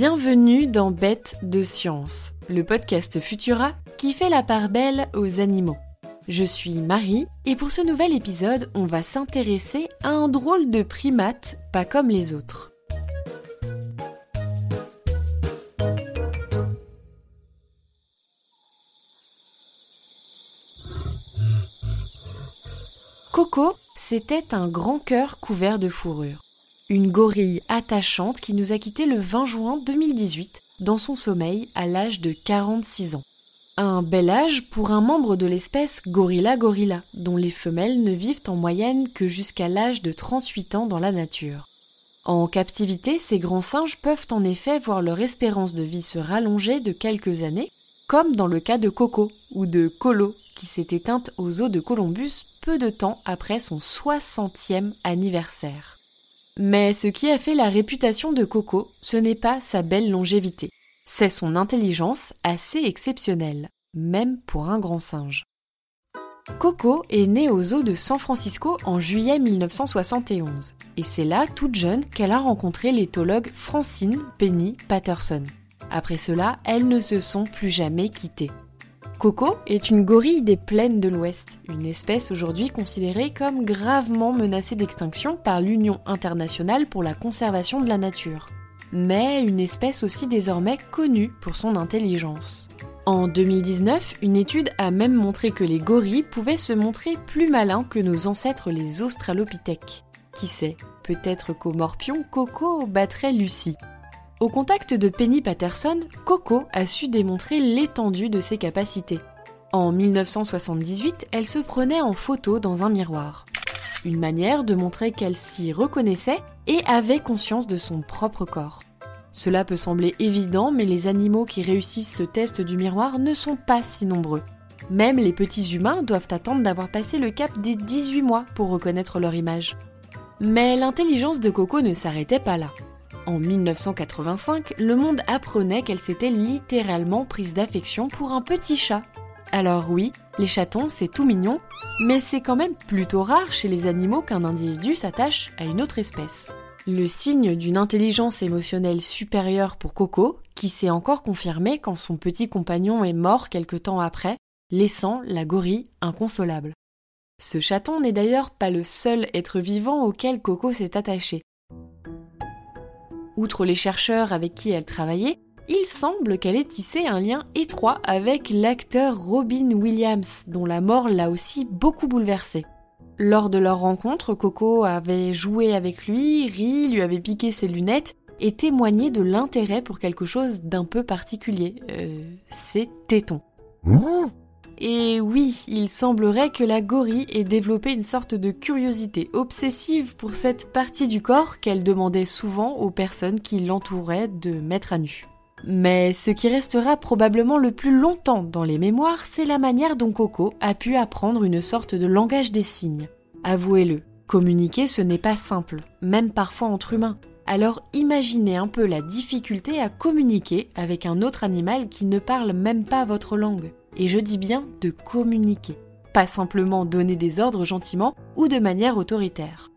Bienvenue dans Bête de science, le podcast Futura qui fait la part belle aux animaux. Je suis Marie et pour ce nouvel épisode, on va s'intéresser à un drôle de primate pas comme les autres. Coco, c'était un grand cœur couvert de fourrure. Une gorille attachante qui nous a quittés le 20 juin 2018 dans son sommeil à l'âge de 46 ans. Un bel âge pour un membre de l'espèce Gorilla gorilla, dont les femelles ne vivent en moyenne que jusqu'à l'âge de 38 ans dans la nature. En captivité, ces grands singes peuvent en effet voir leur espérance de vie se rallonger de quelques années, comme dans le cas de Coco ou de Colo, qui s'est éteinte aux eaux de Columbus peu de temps après son 60e anniversaire. Mais ce qui a fait la réputation de Coco, ce n'est pas sa belle longévité, c'est son intelligence assez exceptionnelle, même pour un grand singe. Coco est née aux eaux de San Francisco en juillet 1971, et c'est là, toute jeune, qu'elle a rencontré l'éthologue Francine Penny Patterson. Après cela, elles ne se sont plus jamais quittées. Coco est une gorille des plaines de l'Ouest, une espèce aujourd'hui considérée comme gravement menacée d'extinction par l'Union internationale pour la conservation de la nature, mais une espèce aussi désormais connue pour son intelligence. En 2019, une étude a même montré que les gorilles pouvaient se montrer plus malins que nos ancêtres les australopithèques. Qui sait, peut-être qu'au morpion, Coco battrait Lucie. Au contact de Penny Patterson, Coco a su démontrer l'étendue de ses capacités. En 1978, elle se prenait en photo dans un miroir. Une manière de montrer qu'elle s'y reconnaissait et avait conscience de son propre corps. Cela peut sembler évident, mais les animaux qui réussissent ce test du miroir ne sont pas si nombreux. Même les petits humains doivent attendre d'avoir passé le cap des 18 mois pour reconnaître leur image. Mais l'intelligence de Coco ne s'arrêtait pas là. En 1985, le monde apprenait qu'elle s'était littéralement prise d'affection pour un petit chat. Alors oui, les chatons, c'est tout mignon, mais c'est quand même plutôt rare chez les animaux qu'un individu s'attache à une autre espèce. Le signe d'une intelligence émotionnelle supérieure pour Coco, qui s'est encore confirmé quand son petit compagnon est mort quelque temps après, laissant la gorille inconsolable. Ce chaton n'est d'ailleurs pas le seul être vivant auquel Coco s'est attaché. Outre les chercheurs avec qui elle travaillait, il semble qu'elle ait tissé un lien étroit avec l'acteur Robin Williams, dont la mort l'a aussi beaucoup bouleversée. Lors de leur rencontre, Coco avait joué avec lui, ri, lui avait piqué ses lunettes et témoigné de l'intérêt pour quelque chose d'un peu particulier. Euh, ses tétons. Et oui, il semblerait que la gorille ait développé une sorte de curiosité obsessive pour cette partie du corps qu'elle demandait souvent aux personnes qui l'entouraient de mettre à nu. Mais ce qui restera probablement le plus longtemps dans les mémoires, c'est la manière dont Coco a pu apprendre une sorte de langage des signes. Avouez-le, communiquer ce n'est pas simple, même parfois entre humains. Alors imaginez un peu la difficulté à communiquer avec un autre animal qui ne parle même pas votre langue et je dis bien de communiquer, pas simplement donner des ordres gentiment ou de manière autoritaire.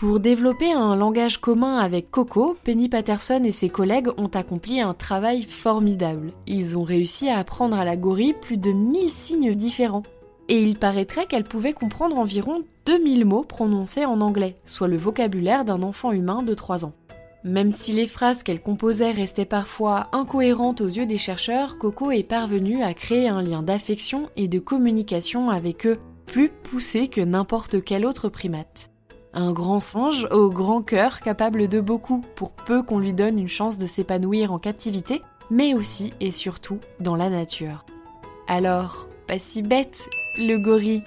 Pour développer un langage commun avec Coco, Penny Patterson et ses collègues ont accompli un travail formidable. Ils ont réussi à apprendre à la gorille plus de 1000 signes différents. Et il paraîtrait qu'elle pouvait comprendre environ 2000 mots prononcés en anglais, soit le vocabulaire d'un enfant humain de 3 ans. Même si les phrases qu'elle composait restaient parfois incohérentes aux yeux des chercheurs, Coco est parvenue à créer un lien d'affection et de communication avec eux plus poussé que n'importe quel autre primate. Un grand singe au grand cœur capable de beaucoup pour peu qu'on lui donne une chance de s'épanouir en captivité, mais aussi et surtout dans la nature. Alors, pas si bête, le gorille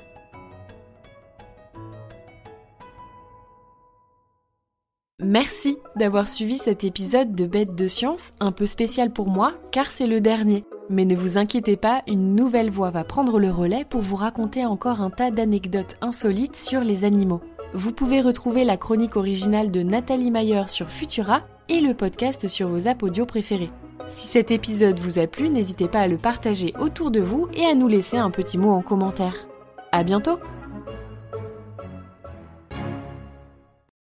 Merci d'avoir suivi cet épisode de Bête de Science, un peu spécial pour moi, car c'est le dernier. Mais ne vous inquiétez pas, une nouvelle voix va prendre le relais pour vous raconter encore un tas d'anecdotes insolites sur les animaux. Vous pouvez retrouver la chronique originale de Nathalie Mayer sur Futura et le podcast sur vos apps audio préférés. Si cet épisode vous a plu, n'hésitez pas à le partager autour de vous et à nous laisser un petit mot en commentaire. À bientôt!